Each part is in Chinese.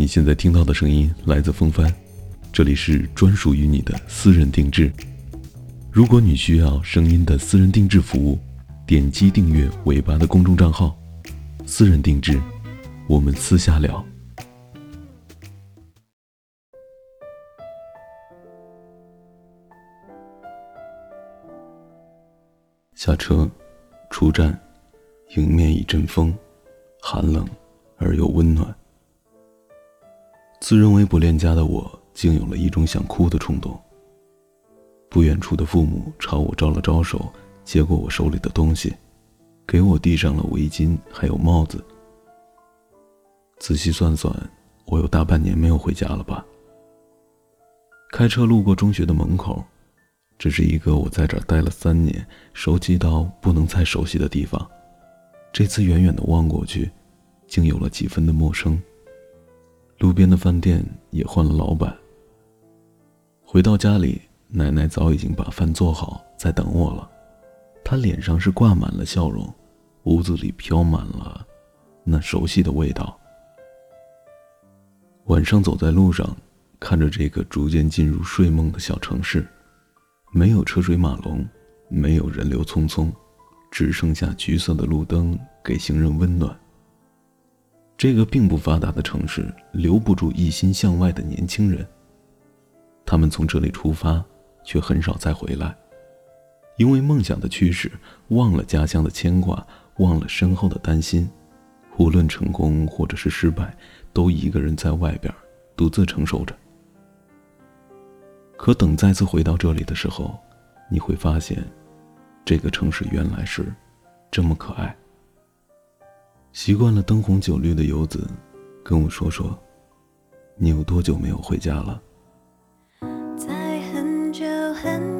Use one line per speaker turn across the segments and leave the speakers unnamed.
你现在听到的声音来自风帆，这里是专属于你的私人定制。如果你需要声音的私人定制服务，点击订阅尾巴的公众账号“私人定制”，我们私下聊。下车，出站，迎面一阵风，寒冷而又温暖。自认为不恋家的我，竟有了一种想哭的冲动。不远处的父母朝我招了招手，接过我手里的东西，给我递上了围巾还有帽子。仔细算算，我有大半年没有回家了吧？开车路过中学的门口，这是一个我在这待了三年，熟悉到不能再熟悉的地方。这次远远的望过去，竟有了几分的陌生。路边的饭店也换了老板。回到家里，奶奶早已经把饭做好，在等我了。她脸上是挂满了笑容，屋子里飘满了那熟悉的味道。晚上走在路上，看着这个逐渐进入睡梦的小城市，没有车水马龙，没有人流匆匆，只剩下橘色的路灯给行人温暖。这个并不发达的城市留不住一心向外的年轻人。他们从这里出发，却很少再回来，因为梦想的驱使，忘了家乡的牵挂，忘了身后的担心。无论成功或者是失败，都一个人在外边独自承受着。可等再次回到这里的时候，你会发现，这个城市原来是这么可爱。习惯了灯红酒绿的游子，跟我说说，你有多久没有回家了？
在很久很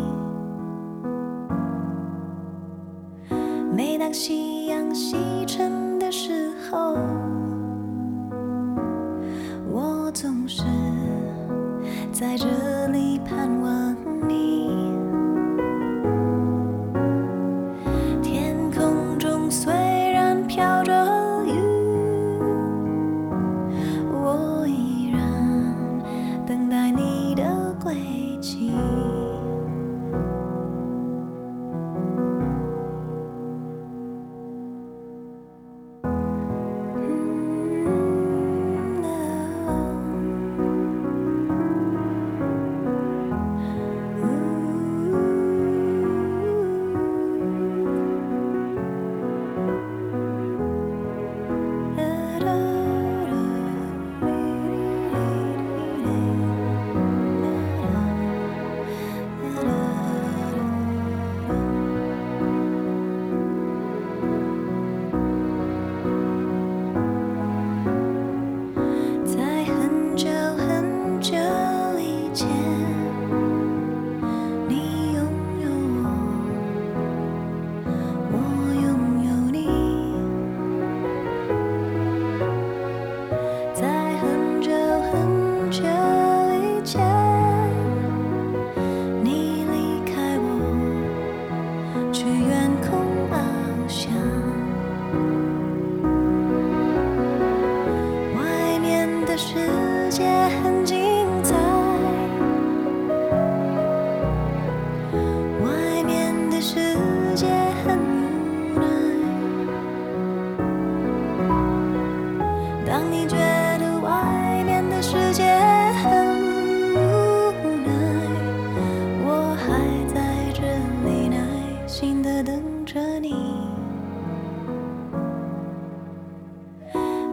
夕阳西沉的时候，却愿。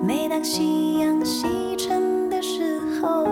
每当夕阳西沉的时候